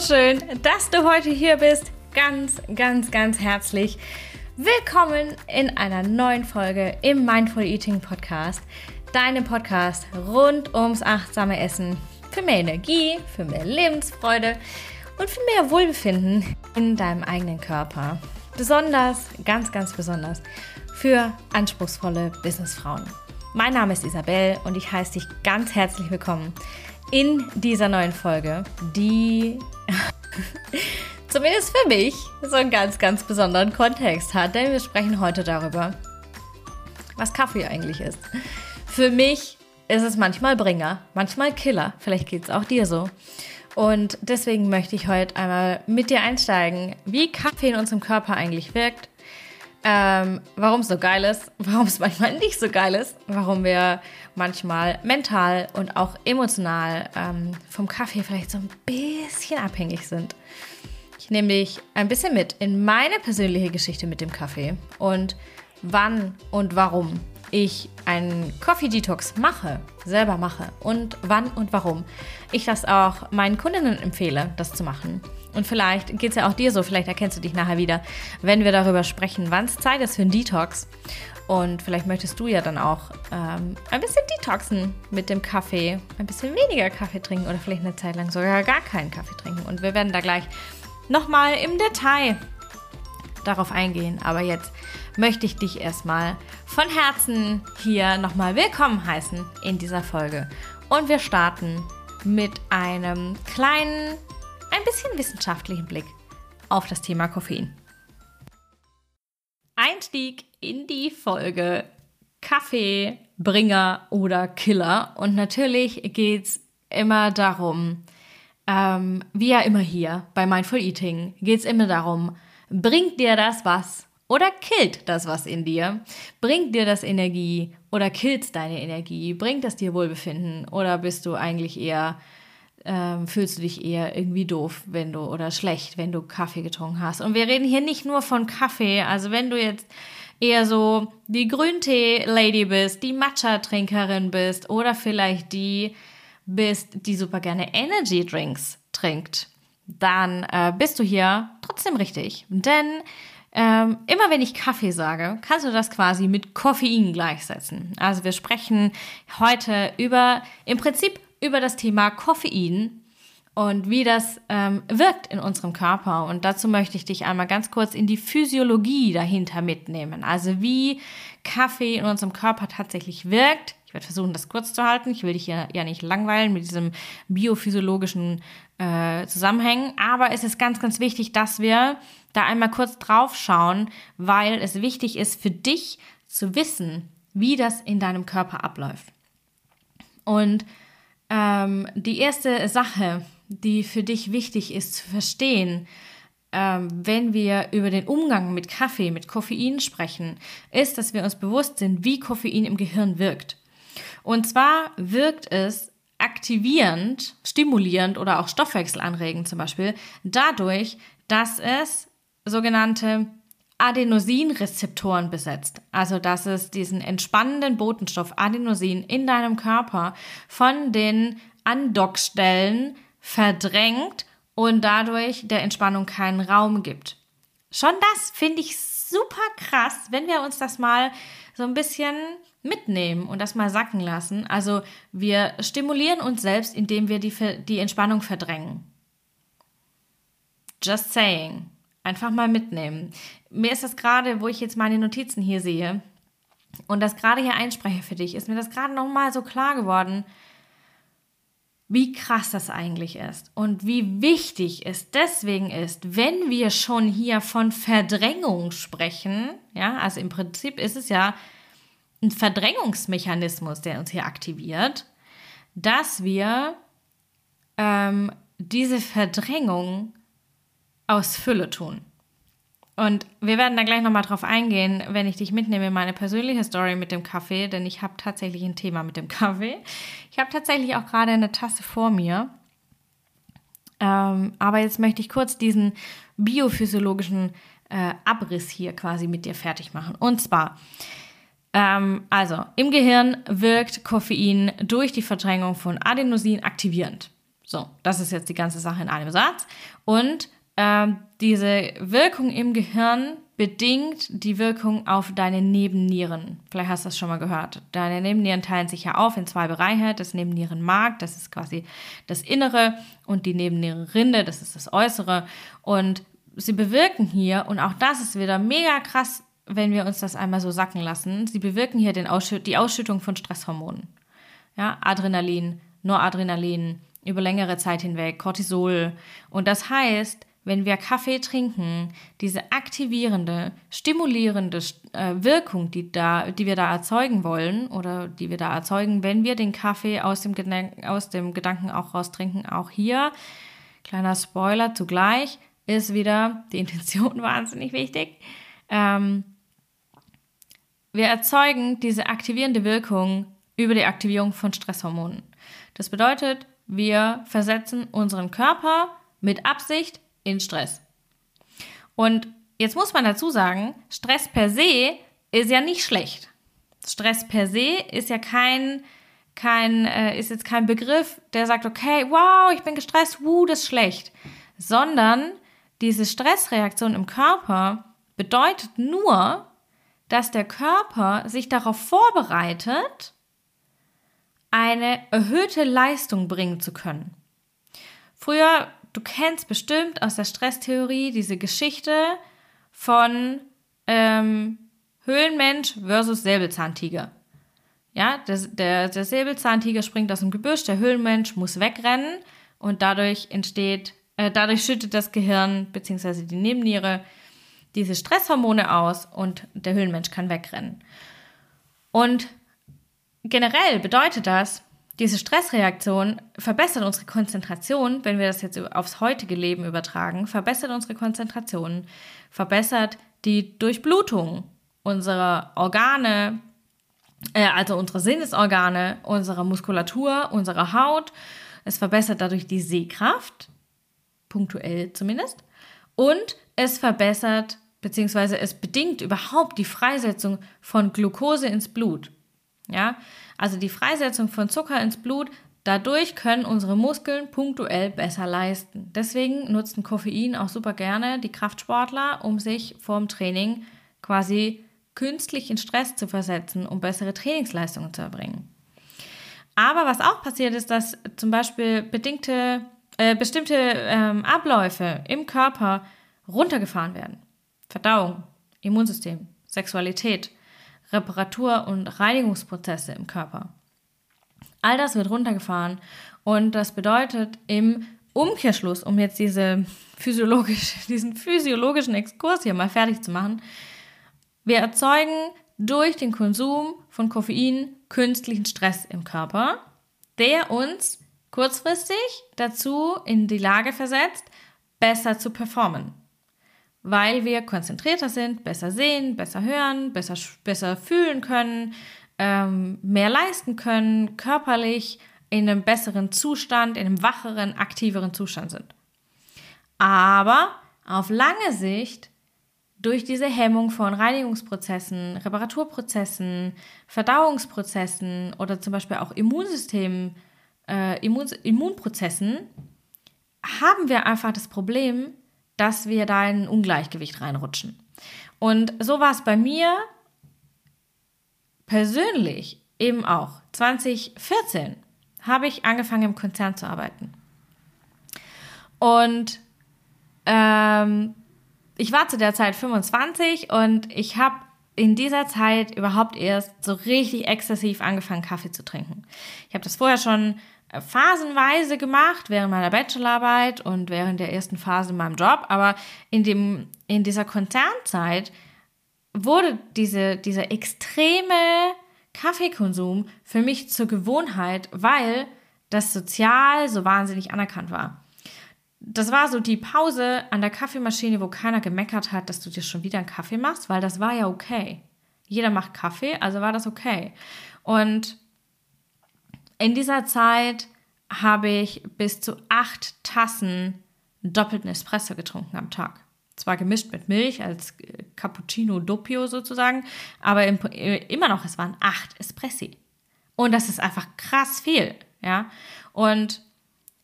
schön, dass du heute hier bist. Ganz, ganz, ganz herzlich willkommen in einer neuen Folge im Mindful Eating Podcast. Deinem Podcast rund ums achtsame Essen für mehr Energie, für mehr Lebensfreude und für mehr Wohlbefinden in deinem eigenen Körper. Besonders, ganz, ganz besonders für anspruchsvolle Businessfrauen. Mein Name ist Isabel und ich heiße dich ganz herzlich willkommen in dieser neuen Folge, die zumindest für mich so einen ganz, ganz besonderen Kontext hat, denn wir sprechen heute darüber, was Kaffee eigentlich ist. Für mich ist es manchmal Bringer, manchmal Killer, vielleicht geht es auch dir so. Und deswegen möchte ich heute einmal mit dir einsteigen, wie Kaffee in unserem Körper eigentlich wirkt, ähm, warum es so geil ist, warum es manchmal nicht so geil ist, warum wir manchmal mental und auch emotional ähm, vom Kaffee vielleicht so ein bisschen abhängig sind. Ich nehme dich ein bisschen mit in meine persönliche Geschichte mit dem Kaffee und wann und warum ich einen Coffee Detox mache, selber mache und wann und warum ich das auch meinen Kundinnen empfehle, das zu machen. Und vielleicht geht es ja auch dir so, vielleicht erkennst du dich nachher wieder, wenn wir darüber sprechen, wann es Zeit ist für einen Detox. Und vielleicht möchtest du ja dann auch ähm, ein bisschen detoxen mit dem Kaffee, ein bisschen weniger Kaffee trinken oder vielleicht eine Zeit lang sogar gar keinen Kaffee trinken. Und wir werden da gleich nochmal im Detail darauf eingehen. Aber jetzt möchte ich dich erstmal von Herzen hier nochmal willkommen heißen in dieser Folge. Und wir starten mit einem kleinen ein bisschen wissenschaftlichen Blick auf das Thema Koffein. Einstieg in die Folge Kaffee, Bringer oder Killer. Und natürlich geht es immer darum, ähm, wie ja immer hier bei Mindful Eating, geht es immer darum, bringt dir das was oder killt das was in dir? Bringt dir das Energie oder killt deine Energie? Bringt das dir Wohlbefinden oder bist du eigentlich eher ähm, fühlst du dich eher irgendwie doof, wenn du oder schlecht, wenn du Kaffee getrunken hast. Und wir reden hier nicht nur von Kaffee. Also wenn du jetzt eher so die Grüntee-Lady bist, die Matcha-Trinkerin bist oder vielleicht die bist, die super gerne Energy-Drinks trinkt, dann äh, bist du hier trotzdem richtig. Denn ähm, immer wenn ich Kaffee sage, kannst du das quasi mit Koffein gleichsetzen. Also wir sprechen heute über im Prinzip über das Thema Koffein und wie das ähm, wirkt in unserem Körper. Und dazu möchte ich dich einmal ganz kurz in die Physiologie dahinter mitnehmen. Also wie Kaffee in unserem Körper tatsächlich wirkt. Ich werde versuchen, das kurz zu halten. Ich will dich ja, ja nicht langweilen mit diesem biophysiologischen äh, Zusammenhängen. Aber es ist ganz, ganz wichtig, dass wir da einmal kurz drauf schauen, weil es wichtig ist für dich zu wissen, wie das in deinem Körper abläuft. Und ähm, die erste Sache, die für dich wichtig ist zu verstehen, ähm, wenn wir über den Umgang mit Kaffee, mit Koffein sprechen, ist, dass wir uns bewusst sind, wie Koffein im Gehirn wirkt. Und zwar wirkt es aktivierend, stimulierend oder auch stoffwechselanregend zum Beispiel, dadurch, dass es sogenannte Adenosinrezeptoren besetzt. Also dass es diesen entspannenden Botenstoff Adenosin in deinem Körper von den Andockstellen verdrängt und dadurch der Entspannung keinen Raum gibt. Schon das finde ich super krass, wenn wir uns das mal so ein bisschen mitnehmen und das mal sacken lassen. Also wir stimulieren uns selbst, indem wir die, die Entspannung verdrängen. Just saying. Einfach mal mitnehmen. Mir ist das gerade, wo ich jetzt meine Notizen hier sehe und das gerade hier einspreche für dich, ist mir das gerade nochmal so klar geworden, wie krass das eigentlich ist und wie wichtig es deswegen ist, wenn wir schon hier von Verdrängung sprechen, ja, also im Prinzip ist es ja ein Verdrängungsmechanismus, der uns hier aktiviert, dass wir ähm, diese Verdrängung aus Fülle tun. Und wir werden da gleich nochmal drauf eingehen, wenn ich dich mitnehme in meine persönliche Story mit dem Kaffee, denn ich habe tatsächlich ein Thema mit dem Kaffee. Ich habe tatsächlich auch gerade eine Tasse vor mir. Ähm, aber jetzt möchte ich kurz diesen biophysiologischen äh, Abriss hier quasi mit dir fertig machen. Und zwar, ähm, also im Gehirn wirkt Koffein durch die Verdrängung von Adenosin aktivierend. So, das ist jetzt die ganze Sache in einem Satz. Und ähm, diese Wirkung im Gehirn bedingt die Wirkung auf deine Nebennieren. Vielleicht hast du das schon mal gehört. Deine Nebennieren teilen sich ja auf in zwei Bereiche. Das Nebennierenmark, das ist quasi das Innere und die Nebennierenrinde, das ist das Äußere. Und sie bewirken hier, und auch das ist wieder mega krass, wenn wir uns das einmal so sacken lassen, sie bewirken hier den Ausschütt die Ausschüttung von Stresshormonen. Ja, Adrenalin, Noradrenalin, über längere Zeit hinweg, Cortisol. Und das heißt, wenn wir Kaffee trinken, diese aktivierende, stimulierende äh, Wirkung, die, da, die wir da erzeugen wollen oder die wir da erzeugen, wenn wir den Kaffee aus dem, Gedanken, aus dem Gedanken auch raustrinken, auch hier, kleiner Spoiler zugleich, ist wieder die Intention wahnsinnig wichtig. Ähm, wir erzeugen diese aktivierende Wirkung über die Aktivierung von Stresshormonen. Das bedeutet, wir versetzen unseren Körper mit Absicht in Stress. Und jetzt muss man dazu sagen, Stress per se ist ja nicht schlecht. Stress per se ist ja kein, kein äh, ist jetzt kein Begriff, der sagt, okay, wow, ich bin gestresst, wuh, das ist schlecht. Sondern diese Stressreaktion im Körper bedeutet nur, dass der Körper sich darauf vorbereitet, eine erhöhte Leistung bringen zu können. Früher du kennst bestimmt aus der Stresstheorie diese Geschichte von ähm, Höhlenmensch versus Säbelzahntiger. Ja, der, der, der Säbelzahntiger springt aus dem Gebüsch, der Höhlenmensch muss wegrennen und dadurch entsteht, äh, dadurch schüttet das Gehirn bzw. die Nebenniere diese Stresshormone aus und der Höhlenmensch kann wegrennen. Und generell bedeutet das, diese Stressreaktion verbessert unsere Konzentration, wenn wir das jetzt aufs heutige Leben übertragen, verbessert unsere Konzentration, verbessert die Durchblutung unserer Organe, äh, also unserer Sinnesorgane, unserer Muskulatur, unserer Haut. Es verbessert dadurch die Sehkraft, punktuell zumindest. Und es verbessert bzw. es bedingt überhaupt die Freisetzung von Glucose ins Blut. Ja, also die Freisetzung von Zucker ins Blut, dadurch können unsere Muskeln punktuell besser leisten. Deswegen nutzen Koffein auch super gerne die Kraftsportler, um sich vorm Training quasi künstlich in Stress zu versetzen, um bessere Trainingsleistungen zu erbringen. Aber was auch passiert ist, dass zum Beispiel bedingte, äh, bestimmte ähm, Abläufe im Körper runtergefahren werden. Verdauung, Immunsystem, Sexualität, Reparatur- und Reinigungsprozesse im Körper. All das wird runtergefahren und das bedeutet im Umkehrschluss, um jetzt diese physiologisch, diesen physiologischen Exkurs hier mal fertig zu machen, wir erzeugen durch den Konsum von Koffein künstlichen Stress im Körper, der uns kurzfristig dazu in die Lage versetzt, besser zu performen weil wir konzentrierter sind, besser sehen, besser hören, besser, besser fühlen können, ähm, mehr leisten können, körperlich in einem besseren Zustand, in einem wacheren, aktiveren Zustand sind. Aber auf lange Sicht durch diese Hemmung von Reinigungsprozessen, Reparaturprozessen, Verdauungsprozessen oder zum Beispiel auch Immunsystem, äh, Immun Immunprozessen, haben wir einfach das Problem, dass wir da in ein Ungleichgewicht reinrutschen. Und so war es bei mir persönlich eben auch. 2014 habe ich angefangen im Konzern zu arbeiten. Und ähm, ich war zu der Zeit 25 und ich habe in dieser Zeit überhaupt erst so richtig exzessiv angefangen, Kaffee zu trinken. Ich habe das vorher schon phasenweise gemacht während meiner Bachelorarbeit und während der ersten Phase in meinem Job, aber in dem in dieser Konzernzeit wurde diese dieser extreme Kaffeekonsum für mich zur Gewohnheit, weil das sozial so wahnsinnig anerkannt war. Das war so die Pause an der Kaffeemaschine, wo keiner gemeckert hat, dass du dir schon wieder einen Kaffee machst, weil das war ja okay. Jeder macht Kaffee, also war das okay. Und in dieser Zeit habe ich bis zu acht Tassen doppelten Espresso getrunken am Tag. Zwar gemischt mit Milch als Cappuccino Doppio sozusagen, aber immer noch, es waren acht Espressi. Und das ist einfach krass viel, ja. Und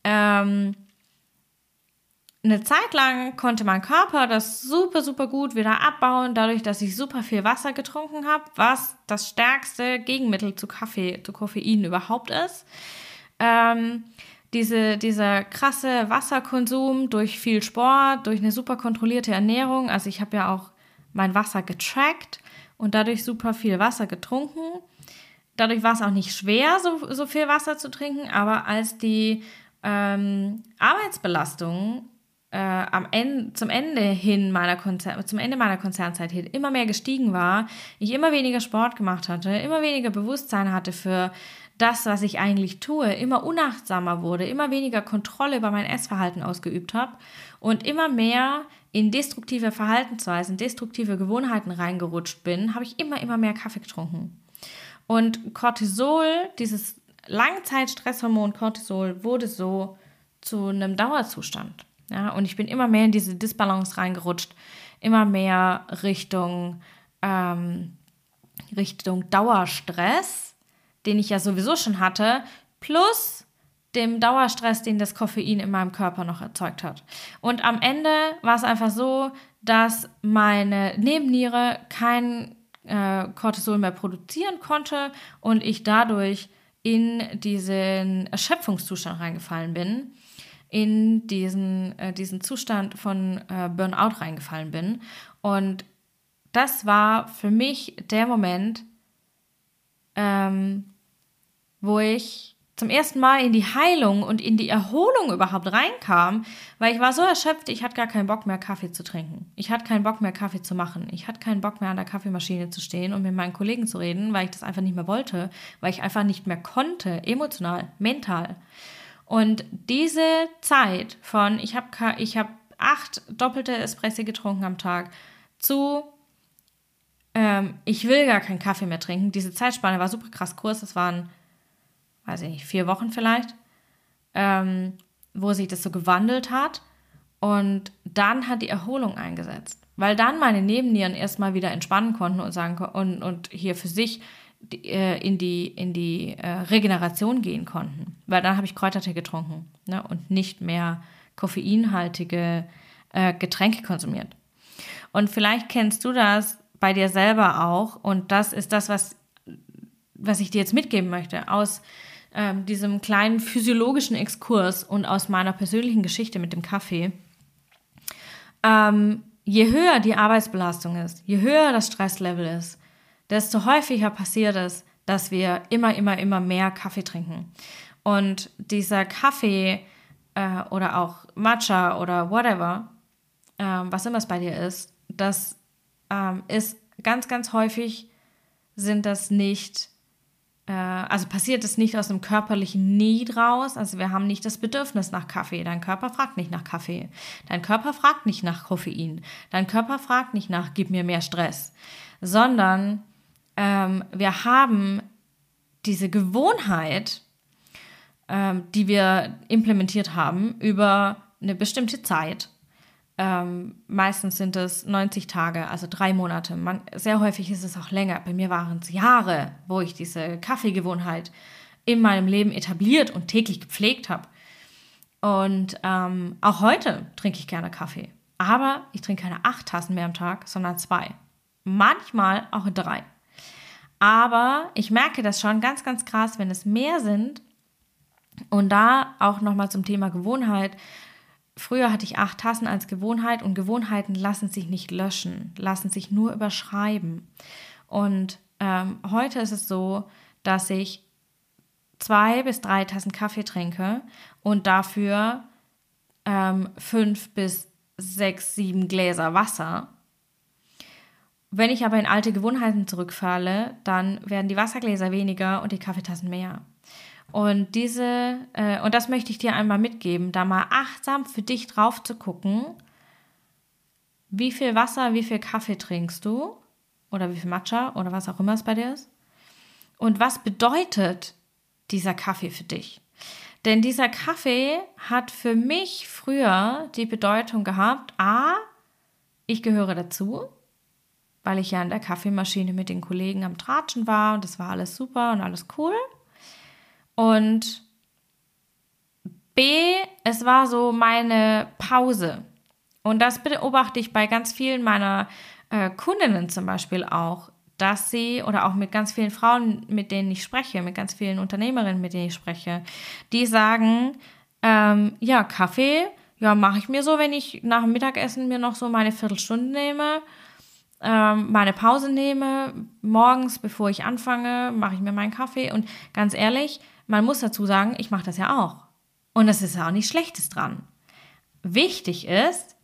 ähm, eine Zeit lang konnte mein Körper das super, super gut wieder abbauen, dadurch, dass ich super viel Wasser getrunken habe, was das stärkste Gegenmittel zu Kaffee, zu Koffein überhaupt ist. Ähm, diese, dieser krasse Wasserkonsum durch viel Sport, durch eine super kontrollierte Ernährung. Also ich habe ja auch mein Wasser getrackt und dadurch super viel Wasser getrunken. Dadurch war es auch nicht schwer, so, so viel Wasser zu trinken, aber als die ähm, Arbeitsbelastung äh, am Ende, zum Ende hin meiner Konzer zum Ende meiner Konzernzeit hin immer mehr gestiegen war, ich immer weniger Sport gemacht hatte, immer weniger Bewusstsein hatte für das, was ich eigentlich tue, immer unachtsamer wurde, immer weniger Kontrolle über mein Essverhalten ausgeübt habe und immer mehr in destruktive Verhaltensweisen, destruktive Gewohnheiten reingerutscht bin, habe ich immer, immer mehr Kaffee getrunken. Und Cortisol, dieses Langzeitstresshormon Cortisol, wurde so zu einem Dauerzustand. Ja, und ich bin immer mehr in diese Disbalance reingerutscht, immer mehr Richtung, ähm, Richtung Dauerstress, den ich ja sowieso schon hatte, plus dem Dauerstress, den das Koffein in meinem Körper noch erzeugt hat. Und am Ende war es einfach so, dass meine Nebenniere kein äh, Cortisol mehr produzieren konnte und ich dadurch in diesen Erschöpfungszustand reingefallen bin in diesen, äh, diesen Zustand von äh, Burnout reingefallen bin. Und das war für mich der Moment, ähm, wo ich zum ersten Mal in die Heilung und in die Erholung überhaupt reinkam, weil ich war so erschöpft, ich hatte gar keinen Bock mehr Kaffee zu trinken. Ich hatte keinen Bock mehr Kaffee zu machen. Ich hatte keinen Bock mehr an der Kaffeemaschine zu stehen und mit meinen Kollegen zu reden, weil ich das einfach nicht mehr wollte, weil ich einfach nicht mehr konnte, emotional, mental. Und diese Zeit von, ich habe ich hab acht doppelte Espresso getrunken am Tag, zu, ähm, ich will gar keinen Kaffee mehr trinken, diese Zeitspanne war super krass kurz, das waren, weiß ich nicht, vier Wochen vielleicht, ähm, wo sich das so gewandelt hat. Und dann hat die Erholung eingesetzt, weil dann meine Nebennieren erstmal wieder entspannen konnten und sagen und, und hier für sich in die, in die äh, Regeneration gehen konnten. Weil dann habe ich Kräutertee getrunken ne, und nicht mehr koffeinhaltige äh, Getränke konsumiert. Und vielleicht kennst du das bei dir selber auch. Und das ist das, was, was ich dir jetzt mitgeben möchte aus ähm, diesem kleinen physiologischen Exkurs und aus meiner persönlichen Geschichte mit dem Kaffee. Ähm, je höher die Arbeitsbelastung ist, je höher das Stresslevel ist, desto häufiger passiert es, dass wir immer, immer, immer mehr Kaffee trinken. Und dieser Kaffee äh, oder auch Matcha oder whatever, äh, was immer es bei dir ist, das ähm, ist ganz, ganz häufig sind das nicht, äh, also passiert es nicht aus einem körperlichen Need raus. Also wir haben nicht das Bedürfnis nach Kaffee. Dein Körper fragt nicht nach Kaffee. Dein Körper fragt nicht nach Koffein. Dein Körper fragt nicht nach, gib mir mehr Stress. Sondern ähm, wir haben diese Gewohnheit, ähm, die wir implementiert haben über eine bestimmte Zeit. Ähm, meistens sind es 90 Tage, also drei Monate. Man, sehr häufig ist es auch länger. Bei mir waren es Jahre, wo ich diese Kaffeegewohnheit in meinem Leben etabliert und täglich gepflegt habe. Und ähm, auch heute trinke ich gerne Kaffee. Aber ich trinke keine acht Tassen mehr am Tag, sondern zwei. Manchmal auch drei. Aber ich merke das schon ganz, ganz krass, wenn es mehr sind. Und da auch nochmal zum Thema Gewohnheit. Früher hatte ich acht Tassen als Gewohnheit und Gewohnheiten lassen sich nicht löschen, lassen sich nur überschreiben. Und ähm, heute ist es so, dass ich zwei bis drei Tassen Kaffee trinke und dafür ähm, fünf bis sechs, sieben Gläser Wasser wenn ich aber in alte Gewohnheiten zurückfalle, dann werden die Wassergläser weniger und die Kaffeetassen mehr. Und diese, äh, und das möchte ich dir einmal mitgeben, da mal achtsam für dich drauf zu gucken, wie viel Wasser, wie viel Kaffee trinkst du oder wie viel Matcha oder was auch immer es bei dir ist. Und was bedeutet dieser Kaffee für dich? Denn dieser Kaffee hat für mich früher die Bedeutung gehabt, a, ich gehöre dazu, weil ich ja an der Kaffeemaschine mit den Kollegen am Tratschen war und das war alles super und alles cool. Und B, es war so meine Pause. Und das beobachte ich bei ganz vielen meiner äh, Kundinnen zum Beispiel auch, dass sie oder auch mit ganz vielen Frauen, mit denen ich spreche, mit ganz vielen Unternehmerinnen, mit denen ich spreche, die sagen, ähm, ja, Kaffee, ja, mache ich mir so, wenn ich nach dem Mittagessen mir noch so meine Viertelstunde nehme, ähm, meine Pause nehme, morgens, bevor ich anfange, mache ich mir meinen Kaffee. Und ganz ehrlich, man muss dazu sagen, ich mache das ja auch. Und es ist auch nichts Schlechtes dran. Wichtig ist,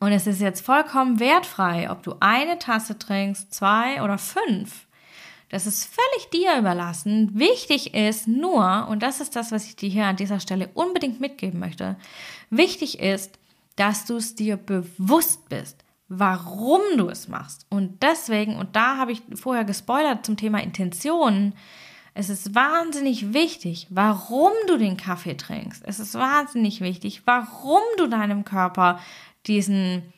und es ist jetzt vollkommen wertfrei, ob du eine Tasse trinkst, zwei oder fünf. Das ist völlig dir überlassen. Wichtig ist nur, und das ist das, was ich dir hier an dieser Stelle unbedingt mitgeben möchte, wichtig ist, dass du es dir bewusst bist, warum du es machst. Und deswegen, und da habe ich vorher gespoilert zum Thema Intention, es ist wahnsinnig wichtig, warum du den Kaffee trinkst. Es ist wahnsinnig wichtig, warum du deinem Körper diesen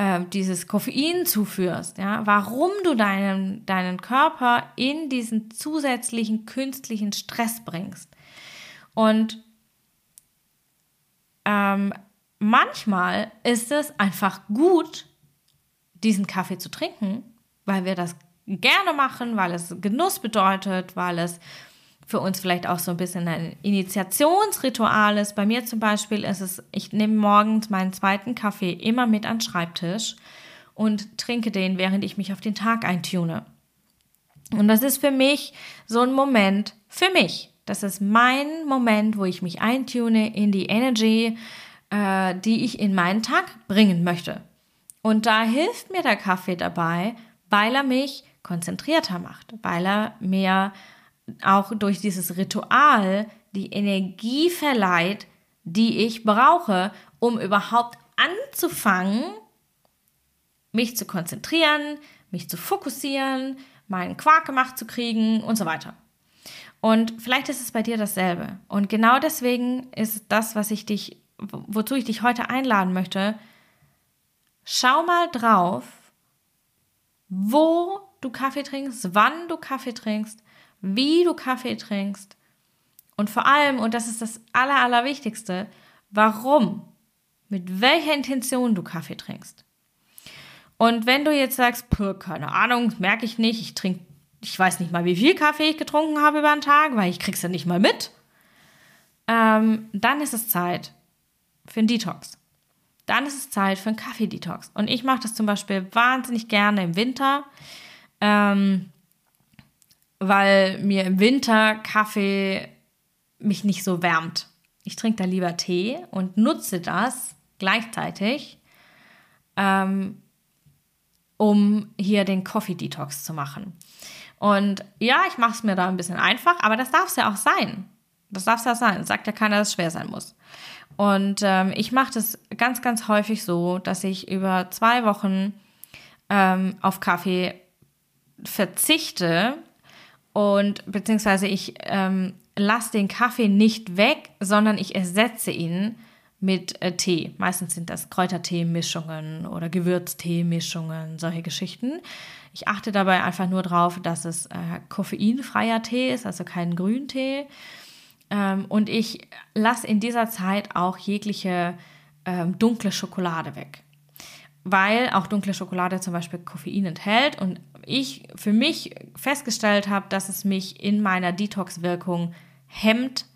äh, dieses Koffein zuführst, ja, warum du deinen, deinen Körper in diesen zusätzlichen künstlichen Stress bringst. Und ähm, manchmal ist es einfach gut, diesen Kaffee zu trinken, weil wir das gerne machen, weil es Genuss bedeutet, weil es für uns vielleicht auch so ein bisschen ein Initiationsritual ist. Bei mir zum Beispiel ist es, ich nehme morgens meinen zweiten Kaffee immer mit an den Schreibtisch und trinke den, während ich mich auf den Tag eintune. Und das ist für mich so ein Moment, für mich. Das ist mein Moment, wo ich mich eintune in die Energy, äh, die ich in meinen Tag bringen möchte. Und da hilft mir der Kaffee dabei, weil er mich konzentrierter macht, weil er mir auch durch dieses Ritual die Energie verleiht, die ich brauche, um überhaupt anzufangen, mich zu konzentrieren, mich zu fokussieren, meinen Quark gemacht zu kriegen und so weiter. Und vielleicht ist es bei dir dasselbe. Und genau deswegen ist das, was ich dich, wozu ich dich heute einladen möchte. Schau mal drauf, wo du Kaffee trinkst, wann du Kaffee trinkst wie du Kaffee trinkst und vor allem, und das ist das Aller, Allerwichtigste, warum, mit welcher Intention du Kaffee trinkst. Und wenn du jetzt sagst, keine Ahnung, merke ich nicht, ich trinke, ich weiß nicht mal, wie viel Kaffee ich getrunken habe über den Tag, weil ich krieg's ja nicht mal mit, ähm, dann ist es Zeit für einen Detox. Dann ist es Zeit für einen Kaffee-Detox. Und ich mache das zum Beispiel wahnsinnig gerne im Winter. Ähm, weil mir im Winter Kaffee mich nicht so wärmt. Ich trinke da lieber Tee und nutze das gleichzeitig, ähm, um hier den Coffee Detox zu machen. Und ja, ich mache es mir da ein bisschen einfach, aber das darf es ja auch sein. Das darf es ja sein. Sagt ja keiner, dass es schwer sein muss. Und ähm, ich mache das ganz, ganz häufig so, dass ich über zwei Wochen ähm, auf Kaffee verzichte und beziehungsweise ich ähm, lasse den Kaffee nicht weg, sondern ich ersetze ihn mit äh, Tee. Meistens sind das Kräutertee-Mischungen oder Gewürztee-Mischungen, solche Geschichten. Ich achte dabei einfach nur darauf, dass es äh, koffeinfreier Tee ist, also kein Grüntee. Ähm, und ich lasse in dieser Zeit auch jegliche ähm, dunkle Schokolade weg. Weil auch dunkle Schokolade zum Beispiel Koffein enthält und ich für mich festgestellt habe, dass es mich in meiner Detox-Wirkung hemmt,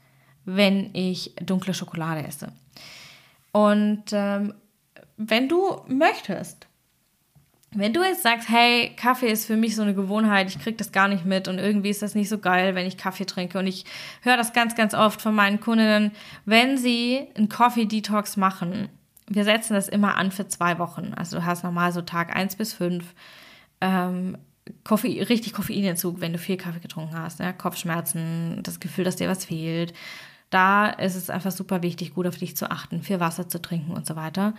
wenn ich dunkle Schokolade esse. Und ähm, wenn du möchtest, wenn du jetzt sagst, hey, Kaffee ist für mich so eine Gewohnheit, ich kriege das gar nicht mit und irgendwie ist das nicht so geil, wenn ich Kaffee trinke und ich höre das ganz, ganz oft von meinen Kundinnen, wenn sie einen Coffee Detox machen, wir setzen das immer an für zwei Wochen. Also du hast normal so Tag eins bis fünf ähm, Koffein, richtig Koffeinentzug, wenn du viel Kaffee getrunken hast, ja? Kopfschmerzen, das Gefühl, dass dir was fehlt. Da ist es einfach super wichtig, gut auf dich zu achten, viel Wasser zu trinken und so weiter.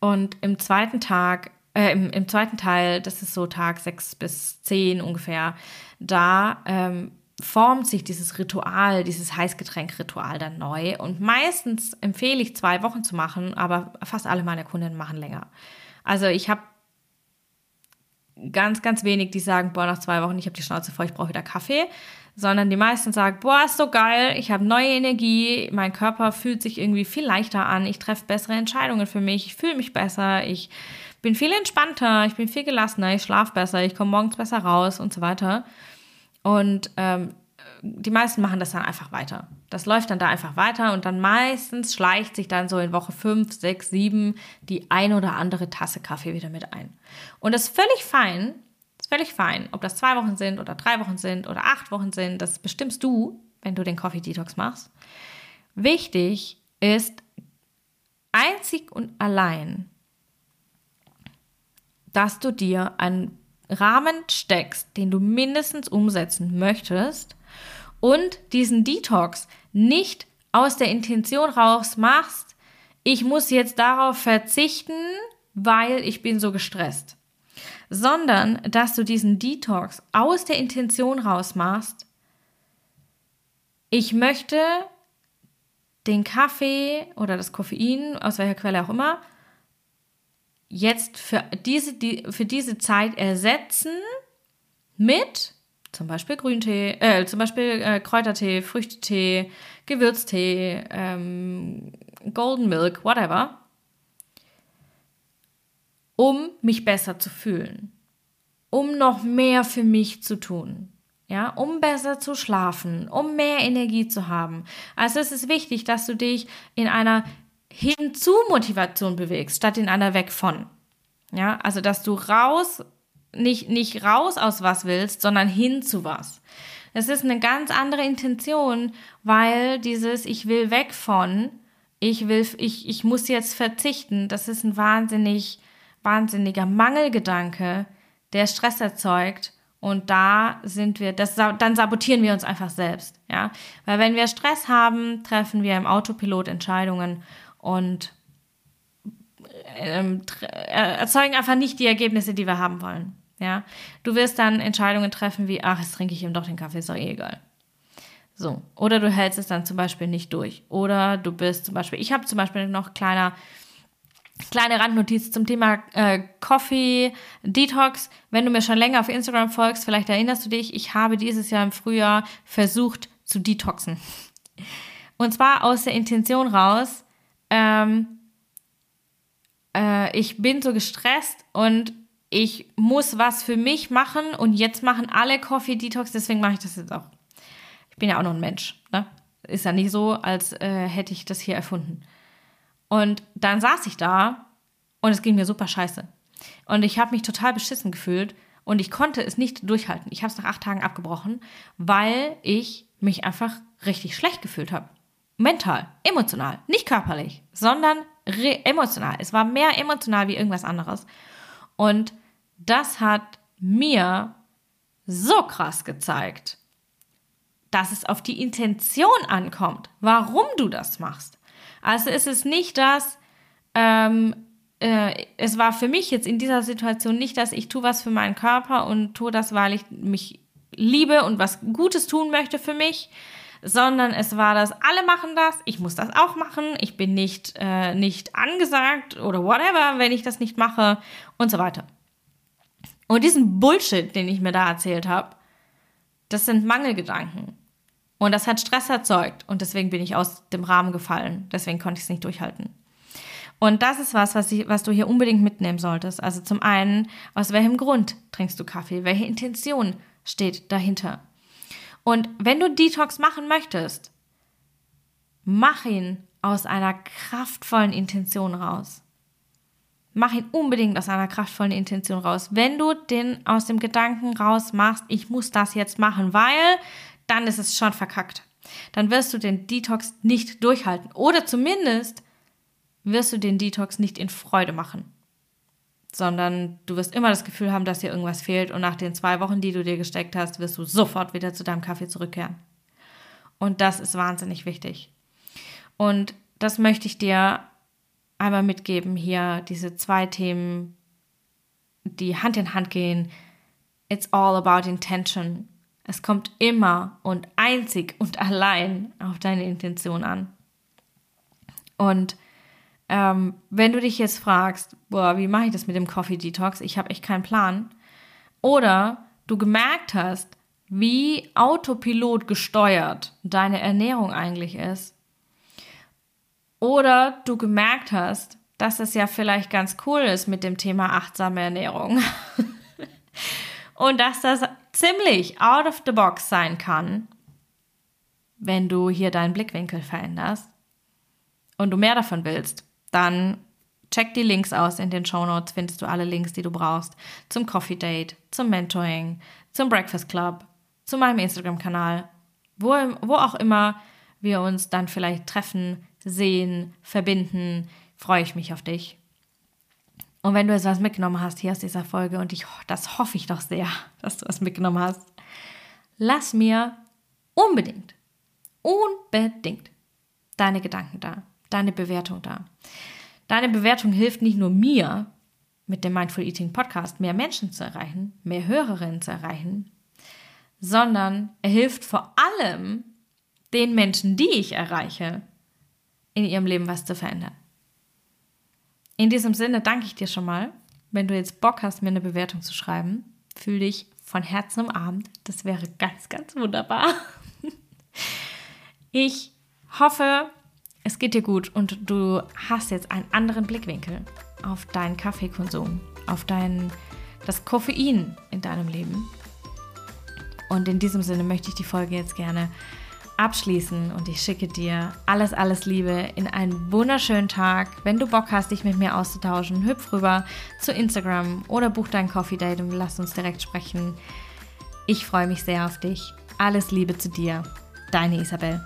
Und im zweiten Tag, äh, im, im zweiten Teil, das ist so Tag sechs bis zehn ungefähr, da ähm, formt sich dieses Ritual, dieses Heißgetränk-Ritual dann neu. Und meistens empfehle ich zwei Wochen zu machen, aber fast alle meine Kunden machen länger. Also ich habe ganz, ganz wenig, die sagen, boah, nach zwei Wochen, ich habe die Schnauze voll, ich brauche wieder Kaffee. Sondern die meisten sagen, boah, ist so geil, ich habe neue Energie, mein Körper fühlt sich irgendwie viel leichter an, ich treffe bessere Entscheidungen für mich, ich fühle mich besser, ich bin viel entspannter, ich bin viel gelassener, ich schlafe besser, ich komme morgens besser raus und so weiter. Und ähm, die meisten machen das dann einfach weiter. Das läuft dann da einfach weiter und dann meistens schleicht sich dann so in Woche 5, 6, 7 die ein oder andere Tasse Kaffee wieder mit ein. Und das ist völlig fein, ist völlig fein, ob das zwei Wochen sind oder drei Wochen sind oder acht Wochen sind, das bestimmst du, wenn du den Coffee Detox machst. Wichtig ist einzig und allein, dass du dir einen Rahmen steckst, den du mindestens umsetzen möchtest und diesen Detox nicht aus der Intention raus machst, ich muss jetzt darauf verzichten, weil ich bin so gestresst, sondern dass du diesen Detox aus der Intention raus machst, ich möchte den Kaffee oder das Koffein, aus welcher Quelle auch immer, jetzt für diese, die, für diese Zeit ersetzen mit zum Beispiel Grüntee, äh, zum Beispiel äh, Kräutertee, Früchtetee, Gewürztee, ähm, Golden Milk, whatever, um mich besser zu fühlen, um noch mehr für mich zu tun, ja, um besser zu schlafen, um mehr Energie zu haben. Also es ist wichtig, dass du dich in einer hinzu Motivation bewegst, statt in einer weg von. Ja, also dass du raus nicht, nicht raus aus was willst, sondern hin zu was. Es ist eine ganz andere Intention, weil dieses ich will weg von, ich will, ich, ich muss jetzt verzichten, das ist ein wahnsinnig, wahnsinniger Mangelgedanke, der Stress erzeugt. Und da sind wir, das, dann sabotieren wir uns einfach selbst, ja. Weil wenn wir Stress haben, treffen wir im Autopilot Entscheidungen und ähm, erzeugen einfach nicht die Ergebnisse, die wir haben wollen. Ja, du wirst dann Entscheidungen treffen wie, ach, jetzt trinke ich ihm doch den Kaffee, ist doch eh egal. So. Oder du hältst es dann zum Beispiel nicht durch. Oder du bist zum Beispiel, ich habe zum Beispiel noch kleiner, kleine Randnotiz zum Thema äh, Coffee Detox. Wenn du mir schon länger auf Instagram folgst, vielleicht erinnerst du dich, ich habe dieses Jahr im Frühjahr versucht zu detoxen. Und zwar aus der Intention raus, ähm, äh, ich bin so gestresst und ich muss was für mich machen und jetzt machen alle Coffee Detox, deswegen mache ich das jetzt auch. Ich bin ja auch noch ein Mensch, ne? Ist ja nicht so, als äh, hätte ich das hier erfunden. Und dann saß ich da und es ging mir super scheiße. Und ich habe mich total beschissen gefühlt und ich konnte es nicht durchhalten. Ich habe es nach acht Tagen abgebrochen, weil ich mich einfach richtig schlecht gefühlt habe. Mental, emotional, nicht körperlich, sondern emotional. Es war mehr emotional wie irgendwas anderes. Und das hat mir so krass gezeigt, dass es auf die Intention ankommt, warum du das machst. Also ist es nicht das, ähm, äh, es war für mich jetzt in dieser Situation nicht, dass ich tue was für meinen Körper und tue das, weil ich mich liebe und was Gutes tun möchte für mich, sondern es war das, alle machen das, ich muss das auch machen, ich bin nicht, äh, nicht angesagt oder whatever, wenn ich das nicht mache und so weiter. Und diesen Bullshit, den ich mir da erzählt habe, das sind Mangelgedanken. Und das hat Stress erzeugt und deswegen bin ich aus dem Rahmen gefallen. Deswegen konnte ich es nicht durchhalten. Und das ist was, was, ich, was du hier unbedingt mitnehmen solltest. Also zum einen, aus welchem Grund trinkst du Kaffee? Welche Intention steht dahinter? Und wenn du Detox machen möchtest, mach ihn aus einer kraftvollen Intention raus. Mach ihn unbedingt aus einer kraftvollen Intention raus. Wenn du den aus dem Gedanken raus machst, ich muss das jetzt machen, weil dann ist es schon verkackt. Dann wirst du den Detox nicht durchhalten. Oder zumindest wirst du den Detox nicht in Freude machen sondern du wirst immer das Gefühl haben, dass dir irgendwas fehlt und nach den zwei Wochen, die du dir gesteckt hast, wirst du sofort wieder zu deinem Kaffee zurückkehren. Und das ist wahnsinnig wichtig. Und das möchte ich dir einmal mitgeben hier, diese zwei Themen, die Hand in Hand gehen. It's all about intention. Es kommt immer und einzig und allein auf deine Intention an. Und ähm, wenn du dich jetzt fragst, boah, wie mache ich das mit dem Coffee Detox? Ich habe echt keinen Plan. Oder du gemerkt hast, wie Autopilot gesteuert deine Ernährung eigentlich ist. Oder du gemerkt hast, dass es ja vielleicht ganz cool ist mit dem Thema achtsame Ernährung. Und dass das ziemlich out of the box sein kann, wenn du hier deinen Blickwinkel veränderst und du mehr davon willst, dann check die Links aus. In den Show Notes findest du alle Links, die du brauchst zum Coffee Date, zum Mentoring, zum Breakfast Club, zu meinem Instagram-Kanal, wo, wo auch immer wir uns dann vielleicht treffen, sehen, verbinden, freue ich mich auf dich. Und wenn du jetzt was mitgenommen hast hier aus dieser Folge, und ich, das hoffe ich doch sehr, dass du was mitgenommen hast, lass mir unbedingt, unbedingt deine Gedanken da, deine Bewertung da. Deine Bewertung hilft nicht nur mir, mit dem Mindful Eating Podcast mehr Menschen zu erreichen, mehr Hörerinnen zu erreichen, sondern er hilft vor allem den Menschen, die ich erreiche, in ihrem Leben was zu verändern. In diesem Sinne danke ich dir schon mal. Wenn du jetzt Bock hast, mir eine Bewertung zu schreiben, fühle dich von Herzen umarmt. Das wäre ganz, ganz wunderbar. Ich hoffe, es geht dir gut und du hast jetzt einen anderen Blickwinkel auf deinen Kaffeekonsum, auf dein, das Koffein in deinem Leben und in diesem Sinne möchte ich die Folge jetzt gerne abschließen und ich schicke dir alles, alles Liebe in einen wunderschönen Tag. Wenn du Bock hast, dich mit mir auszutauschen, hüpf rüber zu Instagram oder buch dein Coffee Date und lass uns direkt sprechen. Ich freue mich sehr auf dich. Alles Liebe zu dir. Deine Isabel.